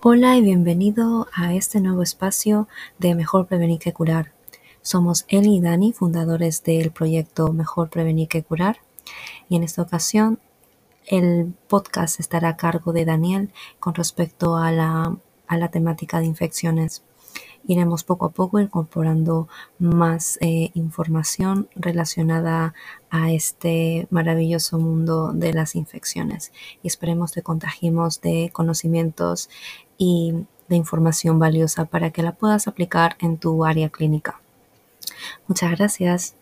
Hola y bienvenido a este nuevo espacio de Mejor Prevenir que Curar. Somos Eli y Dani, fundadores del proyecto Mejor Prevenir que Curar. Y en esta ocasión el podcast estará a cargo de Daniel con respecto a la, a la temática de infecciones. Iremos poco a poco incorporando más eh, información relacionada a este maravilloso mundo de las infecciones y esperemos te contagiemos de conocimientos y de información valiosa para que la puedas aplicar en tu área clínica. Muchas gracias.